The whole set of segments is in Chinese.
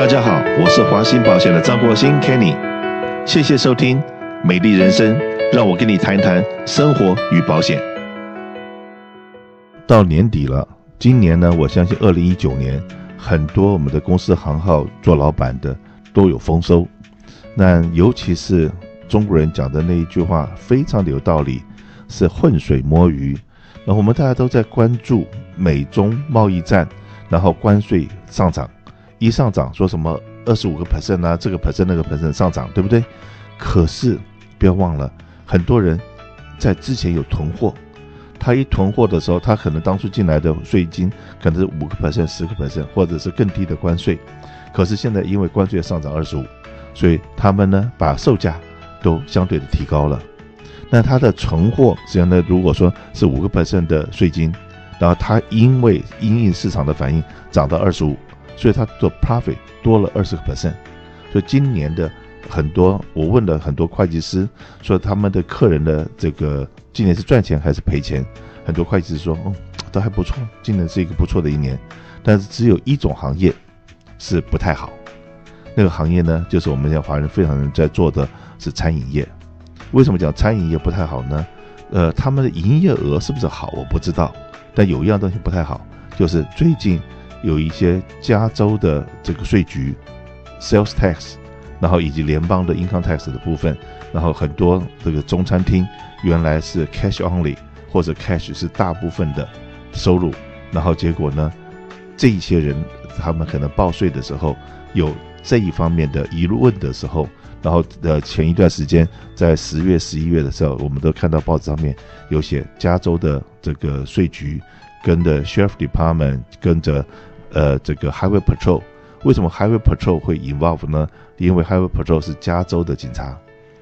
大家好，我是华兴保险的张国兴 Kenny，谢谢收听《美丽人生》，让我跟你谈谈生活与保险。到年底了，今年呢，我相信二零一九年很多我们的公司行号做老板的都有丰收。那尤其是中国人讲的那一句话非常的有道理，是浑水摸鱼。那我们大家都在关注美中贸易战，然后关税上涨，一上涨说什么二十五个 percent 啊，这个 percent 那个 percent 上涨，对不对？可是不要忘了，很多人在之前有囤货，他一囤货的时候，他可能当初进来的税金可能是五个 percent、十个 percent，或者是更低的关税，可是现在因为关税上涨二十五，所以他们呢把售价都相对的提高了。那它的存货实际上呢，如果说是五个 percent 的税金，然后它因为因应市场的反应涨到二十五，所以它做 profit 多了二十个 percent。所以今年的很多，我问了很多会计师，说他们的客人的这个今年是赚钱还是赔钱？很多会计师说，哦，都还不错，今年是一个不错的一年。但是只有一种行业是不太好，那个行业呢，就是我们现在华人非常在做的是餐饮业。为什么讲餐饮业不太好呢？呃，他们的营业额是不是好？我不知道。但有一样东西不太好，就是最近有一些加州的这个税局，sales tax，然后以及联邦的 income tax 的部分，然后很多这个中餐厅原来是 cash only 或者 cash 是大部分的收入，然后结果呢，这一些人他们可能报税的时候有这一方面的疑问的时候。然后呃，前一段时间在十月、十一月的时候，我们都看到报纸上面有写加州的这个税局跟着 Sheriff Department 跟着呃这个 Highway Patrol。为什么 Highway Patrol 会 involve 呢？因为 Highway Patrol 是加州的警察。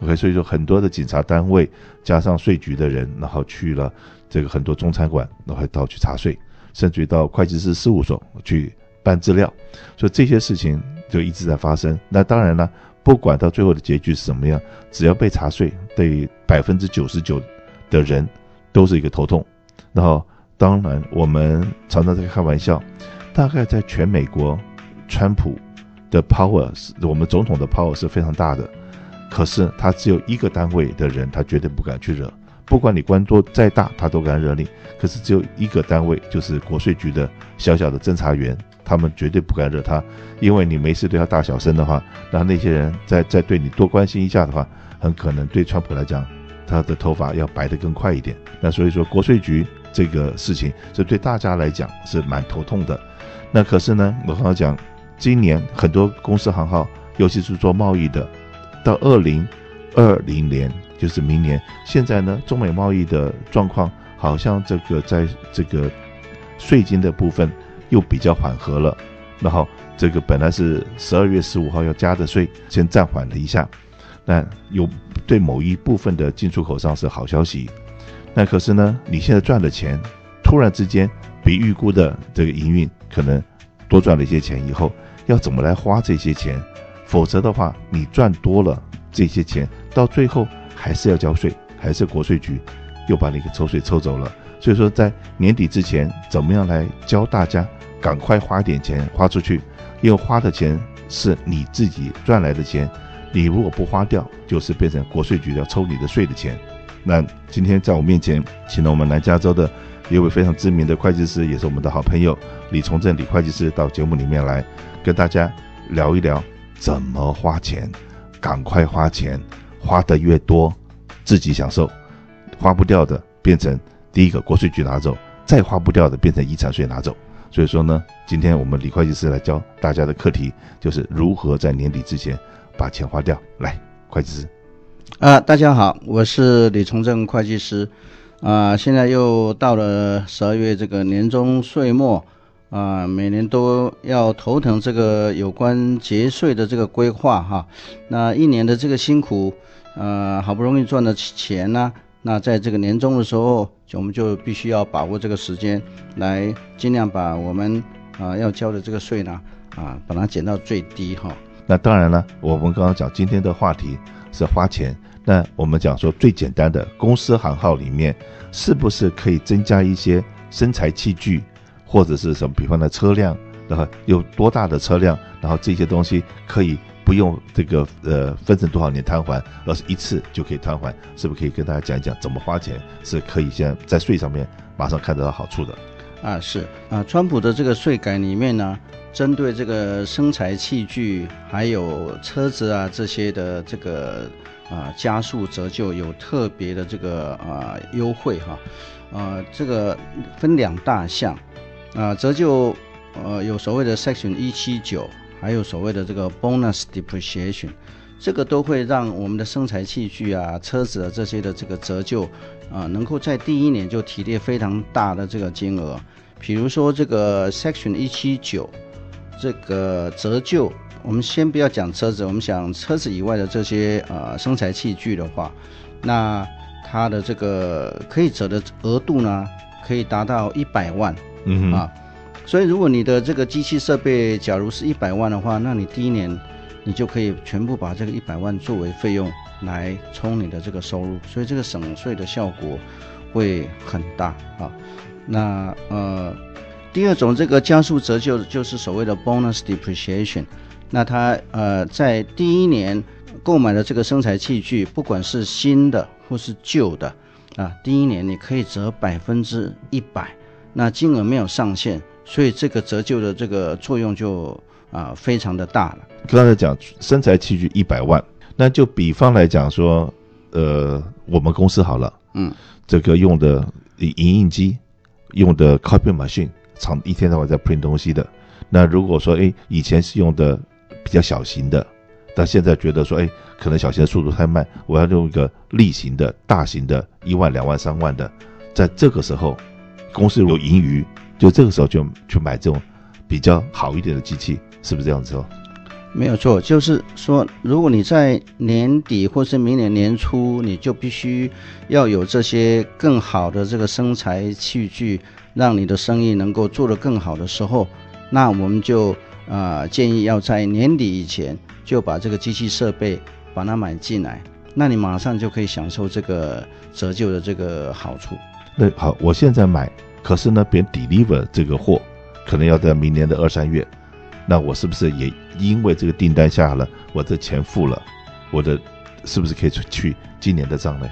OK，所以说很多的警察单位加上税局的人，然后去了这个很多中餐馆，然后到去查税，甚至于到会计师事务所去办资料。所以这些事情就一直在发生。那当然了。不管到最后的结局是什么样，只要被查税，对百分之九十九的人都是一个头痛。然后，当然我们常常在开玩笑，大概在全美国，川普的 power 是我们总统的 power 是非常大的，可是他只有一个单位的人，他绝对不敢去惹。不管你官多再大，他都敢惹你。可是只有一个单位，就是国税局的小小的侦查员。他们绝对不敢惹他，因为你没事对他大小声的话，那那些人再再对你多关心一下的话，很可能对川普来讲，他的头发要白得更快一点。那所以说，国税局这个事情这对大家来讲是蛮头痛的。那可是呢，我刚刚讲，今年很多公司行号，尤其是做贸易的，到二零二零年，就是明年，现在呢，中美贸易的状况好像这个在这个税金的部分。又比较缓和了，然后这个本来是十二月十五号要加的税，先暂缓了一下。那有对某一部分的进出口上是好消息。那可是呢，你现在赚的钱，突然之间比预估的这个营运可能多赚了一些钱，以后要怎么来花这些钱？否则的话，你赚多了这些钱，到最后还是要交税，还是国税局又把你给抽税抽走了。所以说，在年底之前，怎么样来教大家？赶快花点钱花出去，因为花的钱是你自己赚来的钱，你如果不花掉，就是变成国税局要抽你的税的钱。那今天在我面前，请了我们南加州的一位非常知名的会计师，也是我们的好朋友李从正李会计师到节目里面来跟大家聊一聊怎么花钱，赶快花钱，花得越多自己享受，花不掉的变成第一个国税局拿走，再花不掉的变成遗产税拿走。所以说呢，今天我们李会计师来教大家的课题，就是如何在年底之前把钱花掉。来，会计师，啊，大家好，我是李崇正会计师，啊，现在又到了十二月这个年终岁末，啊，每年都要头疼这个有关节税的这个规划哈，那一年的这个辛苦，呃，好不容易赚的钱呢，那在这个年终的时候。我们就必须要把握这个时间，来尽量把我们啊、要交的这个税呢啊，把它减到最低哈。那当然了，我们刚刚讲今天的话题是花钱，那我们讲说最简单的公司行号里面，是不是可以增加一些生财器具，或者是什么，比方的车辆、然后有多大的车辆，然后这些东西可以不用这个呃分成多少年摊还，而是一次就可以摊还，是不是可以跟大家讲一讲怎么花钱是可以现在在税上面马上看得到好处的？啊，是啊，川普的这个税改里面呢，针对这个生产器具还有车子啊这些的这个啊加速折旧有特别的这个啊优惠哈，啊这个分两大项啊折旧呃有所谓的 Section 一七九，还有所谓的这个 Bonus Depreciation，这个都会让我们的生财器具啊车子啊这些的这个折旧啊能够在第一年就提列非常大的这个金额。比如说这个 Section 一七九，这个折旧，我们先不要讲车子，我们想车子以外的这些呃生财器具的话，那它的这个可以折的额度呢，可以达到一百万，嗯啊，所以如果你的这个机器设备假如是一百万的话，那你第一年你就可以全部把这个一百万作为费用来充你的这个收入，所以这个省税的效果会很大啊。那呃，第二种这个加速折旧就是所谓的 bonus depreciation。那它呃在第一年购买的这个生财器具，不管是新的或是旧的啊，第一年你可以折百分之一百，那金额没有上限，所以这个折旧的这个作用就啊、呃、非常的大了。刚才讲身材器具一百万，那就比方来讲说，呃，我们公司好了，嗯，这个用的影印机。用的 copy machine 长一天到晚在 print 东西的，那如果说哎以前是用的比较小型的，但现在觉得说哎可能小型的速度太慢，我要用一个例行的大型的，一万两万三万的，在这个时候公司有盈余，就这个时候就去买这种比较好一点的机器，是不是这样子哦？没有错，就是说，如果你在年底或是明年年初，你就必须要有这些更好的这个生财器具，让你的生意能够做得更好的时候，那我们就啊、呃、建议要在年底以前就把这个机器设备把它买进来，那你马上就可以享受这个折旧的这个好处。那好，我现在买，可是呢，别 deliver 这个货，可能要在明年的二三月。那我是不是也因为这个订单下了，我的钱付了，我的是不是可以去今年的账呢？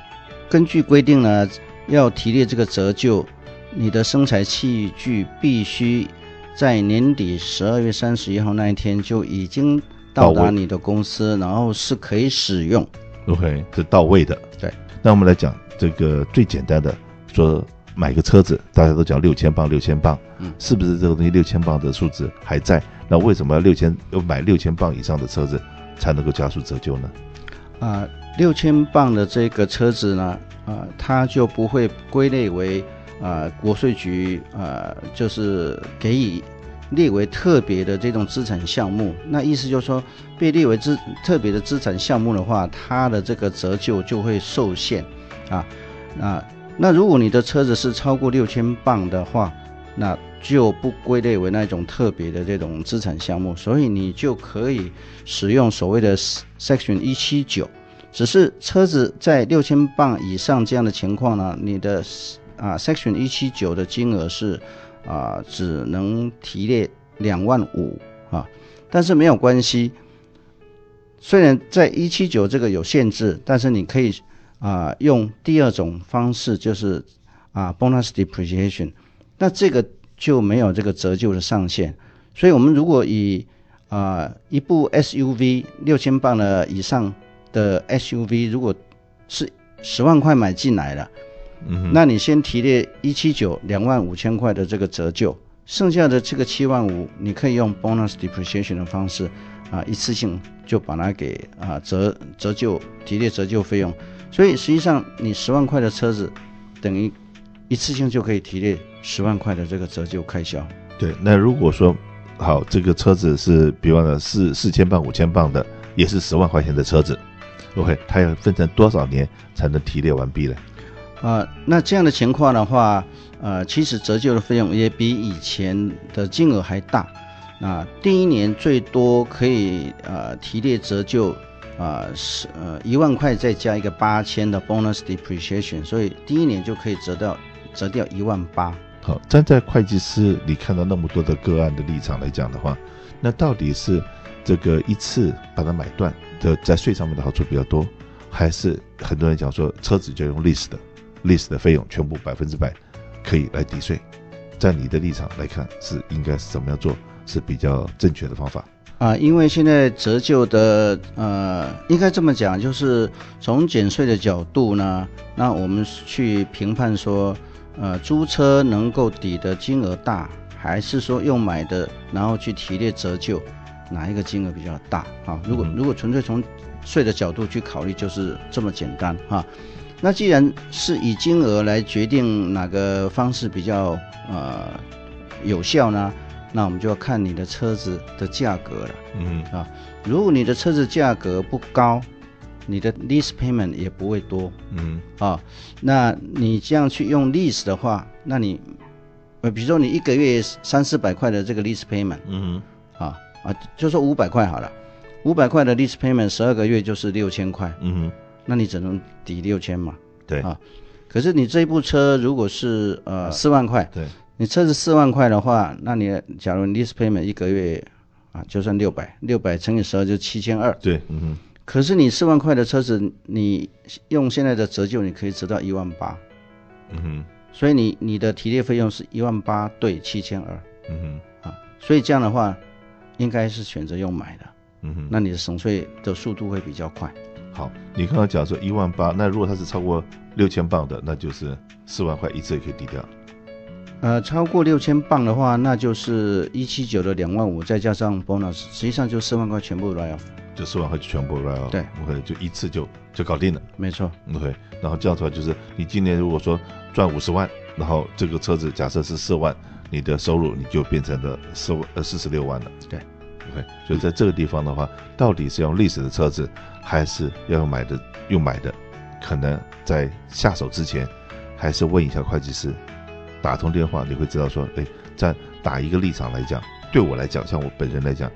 根据规定呢，要提列这个折旧，你的生产器具必须在年底十二月三十一号那一天就已经到达你的公司，然后是可以使用。OK，是到位的。对。那我们来讲这个最简单的，说买个车子，大家都讲六千磅，六千磅，嗯，是不是这个东西六千磅的数字还在？那为什么要六千要买六千磅以上的车子才能够加速折旧呢？啊，六千磅的这个车子呢，啊，它就不会归类为啊国税局啊，就是给予列为特别的这种资产项目。那意思就是说，被列为资特别的资产项目的话，它的这个折旧就会受限啊。啊，那如果你的车子是超过六千磅的话，那就不归类为那种特别的这种资产项目，所以你就可以使用所谓的 Section 一七九。只是车子在六千磅以上这样的情况呢，你的啊 Section 一七九的金额是啊只能提列两万五啊，但是没有关系。虽然在一七九这个有限制，但是你可以啊用第二种方式，就是啊 Bonus Depreciation。那这个就没有这个折旧的上限，所以我们如果以啊、呃、一部 SUV 六千磅的以上的 SUV，如果是十万块买进来了，嗯，那你先提列一七九两万五千块的这个折旧，剩下的这个七万五，你可以用 bonus depreciation 的方式啊一次性就把它给啊折折旧提列折旧费用，所以实际上你十万块的车子等于一次性就可以提列。十万块的这个折旧开销，对。那如果说好，这个车子是比方说四四千磅、五千磅的，也是十万块钱的车子，OK，它要分成多少年才能提列完毕呢？啊、呃，那这样的情况的话，呃，其实折旧的费用也比以前的金额还大。那第一年最多可以呃提列折旧啊是呃一万块，再加一个八千的 bonus depreciation，所以第一年就可以折掉折掉一万八。好，站在会计师你看到那么多的个案的立场来讲的话，那到底是这个一次把它买断的，在税上面的好处比较多，还是很多人讲说车子就用 lease 的，lease 的费用全部百分之百可以来抵税？在你的立场来看，是应该是怎么样做是比较正确的方法？啊，因为现在折旧的呃，应该这么讲，就是从减税的角度呢，那我们去评判说，呃，租车能够抵的金额大，还是说用买的，然后去提列折旧，哪一个金额比较大？哈，如果如果纯粹从税的角度去考虑，就是这么简单哈。那既然是以金额来决定哪个方式比较呃有效呢？那我们就要看你的车子的价格了，嗯。啊，如果你的车子价格不高，你的 lease payment 也不会多，嗯。啊，那你这样去用 lease 的话，那你呃，比如说你一个月三四百块的这个 lease payment，嗯。啊啊，就说五百块好了，五百块的 lease payment 十二个月就是六千块，嗯。哼，那你只能抵六千嘛，对。啊，可是你这一部车如果是呃四万块，对。你车子四万块的话，那你假如 lease payment 一个月啊，就算六百，六百乘以十二就七千二。对，嗯哼。可是你四万块的车子，你用现在的折旧，你可以折到一万八。嗯哼。所以你你的提列费用是一万八对七千二。嗯哼。啊，所以这样的话，应该是选择用买的。嗯哼。那你的省税的速度会比较快。好，你刚刚讲说一万八，那如果它是超过六千磅的，那就是四万块一次也可以抵掉。呃，超过六千磅的话，那就是一七九的两万五，再加上 bonus，实际上就四万块全部 write off，就四万块全部 write off。对，OK，就一次就就搞定了。没错，OK，然后这样子的话就是，你今年如果说赚五十万，然后这个车子假设是四万，你的收入你就变成了四万呃四十六万了。对，OK，所以在这个地方的话，到底是用 lease 的车子，还是要用买的？用买的，可能在下手之前，还是问一下会计师。打通电话，你会知道说，哎，在打一个立场来讲，对我来讲，像我本人来讲，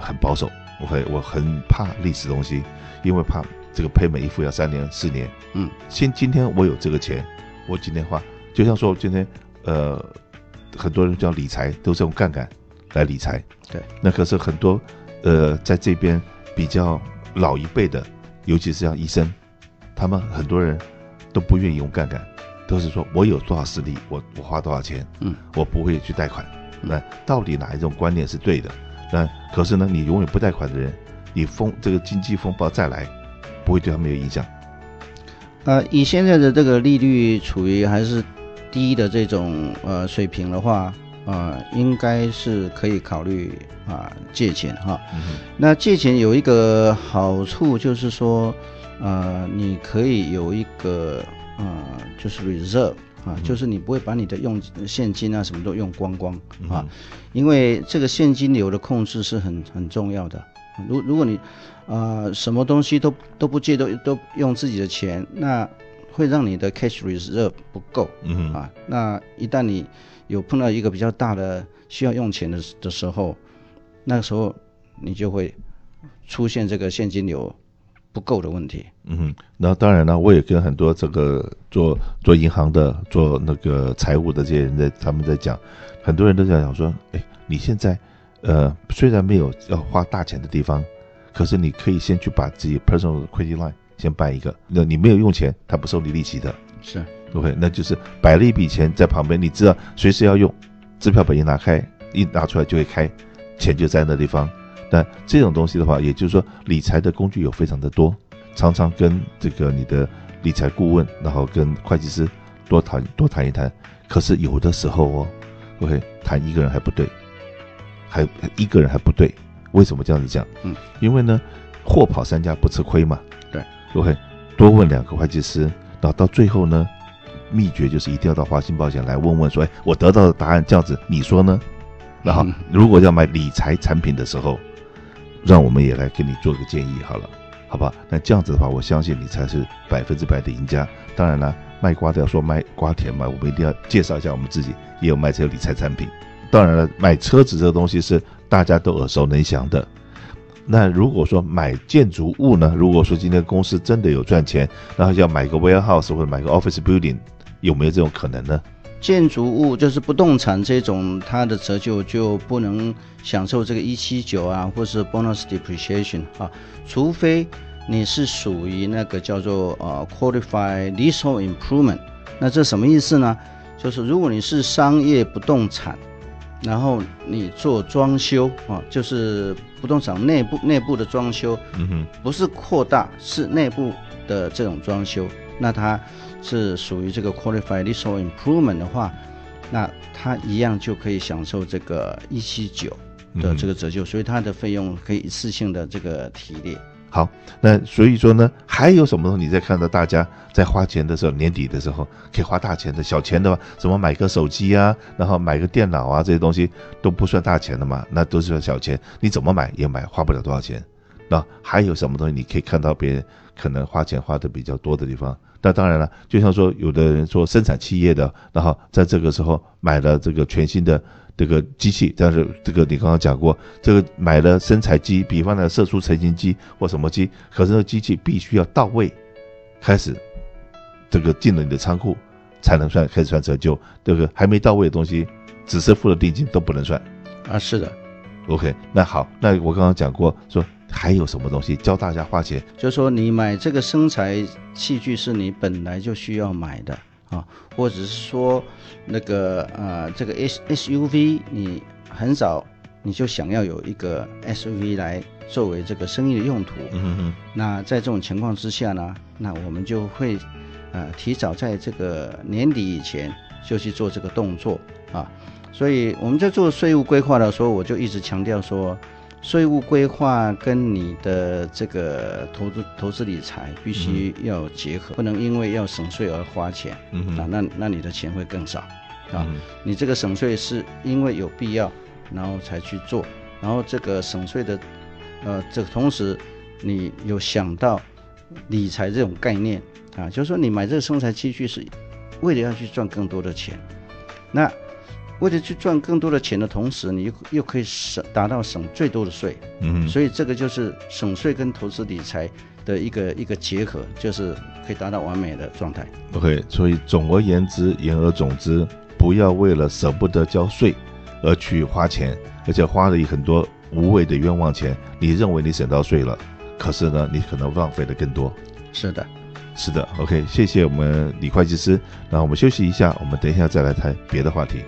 很保守，我会我很怕历史东西，因为怕这个 payment 一副要三年四年。嗯，先今天我有这个钱，我今天花，就像说今天，呃，很多人叫理财都是用杠杆来理财。对，那可是很多，呃，在这边比较老一辈的，尤其是像医生，他们很多人都不愿意用杠杆。都是说我有多少实力，我我花多少钱，嗯，我不会去贷款。那到底哪一种观念是对的？那可是呢，你永远不贷款的人，你风这个经济风暴再来，不会对他没有影响。呃，以现在的这个利率处于还是低的这种呃水平的话，呃，应该是可以考虑啊、呃、借钱哈。嗯、那借钱有一个好处就是说，呃，你可以有一个。啊、呃，就是 reserve 啊，嗯、就是你不会把你的用现金啊什么都用光光啊，嗯、因为这个现金流的控制是很很重要的。如如果你啊、呃、什么东西都都不借都都用自己的钱，那会让你的 cash reserve 不够，嗯啊，那一旦你有碰到一个比较大的需要用钱的的时候，那个时候你就会出现这个现金流。不够的问题，嗯哼，那当然了，我也跟很多这个做做银行的、做那个财务的这些人在他们在讲，很多人都在讲说，哎，你现在，呃，虽然没有要花大钱的地方，可是你可以先去把自己 personal credit line 先办一个，那你没有用钱，他不收你利息的，是，OK，那就是摆了一笔钱在旁边，你知道随时要用，支票本一拿开，一拿出来就会开，钱就在那地方。但这种东西的话，也就是说，理财的工具有非常的多，常常跟这个你的理财顾问，然后跟会计师多谈多谈一谈。可是有的时候哦，OK，谈一个人还不对，还一个人还不对，为什么这样子讲？嗯，因为呢，货跑三家不吃亏嘛。对，OK，多问两个会计师，然后到最后呢，秘诀就是一定要到华信保险来问问说，哎，我得到的答案这样子，你说呢？然后如果要买理财产品的时候。让我们也来给你做个建议好了，好吧？那这样子的话，我相信你才是百分之百的赢家。当然了，卖瓜的要说卖瓜甜嘛，我们一定要介绍一下我们自己也有卖这个理财产品。当然了，买车子这个东西是大家都耳熟能详的。那如果说买建筑物呢？如果说今天公司真的有赚钱，然后要买个 warehouse 或者买个 office building，有没有这种可能呢？建筑物就是不动产这种，它的折旧就不能享受这个一七九啊，或是 bonus depreciation 啊，除非你是属于那个叫做呃 qualified leasehold improvement。那这什么意思呢？就是如果你是商业不动产，然后你做装修啊，就是不动产内部内部的装修，嗯哼，不是扩大，是内部的这种装修，那它。是属于这个 qualified leasehold improvement 的话，那它一样就可以享受这个一七九的这个折旧，所以它的费用可以一次性的这个提列。好，那所以说呢，还有什么东西你在看到大家在花钱的时候，年底的时候可以花大钱的，小钱的吧，什么买个手机啊，然后买个电脑啊，这些东西都不算大钱的嘛，那都是算小钱，你怎么买也买花不了多少钱。那还有什么东西你可以看到别人可能花钱花的比较多的地方？那当然了，就像说有的人说生产企业的，然后在这个时候买了这个全新的这个机器，但是这个你刚刚讲过，这个买了生产机，比方呢射出成型机或什么机，可是这个机器必须要到位，开始这个进了你的仓库才能算开始算折旧，这个还没到位的东西，只是付了定金都不能算。啊，是的。OK，那好，那我刚刚讲过说。还有什么东西教大家花钱？就是说，你买这个生财器具是你本来就需要买的啊，或者是说，那个呃，这个 S SUV 你很早你就想要有一个 SUV 来作为这个生意的用途。嗯哼哼。那在这种情况之下呢，那我们就会呃提早在这个年底以前就去做这个动作啊。所以我们在做税务规划的时候，我就一直强调说。税务规划跟你的这个投资投资理财必须要结合，嗯、不能因为要省税而花钱，嗯啊，那那你的钱会更少，啊，嗯、你这个省税是因为有必要，然后才去做，然后这个省税的，呃，这个同时你有想到理财这种概念啊，就是说你买这个生财器具是为了要去赚更多的钱，那。为了去赚更多的钱的同时，你又又可以省达到省最多的税，嗯，所以这个就是省税跟投资理财的一个一个结合，就是可以达到完美的状态。OK，所以总而言之，言而总之，不要为了舍不得交税而去花钱，而且花了很多无谓的冤枉钱。你认为你省到税了，可是呢，你可能浪费的更多。是的，是的。OK，谢谢我们李会计师。那我们休息一下，我们等一下再来谈别的话题。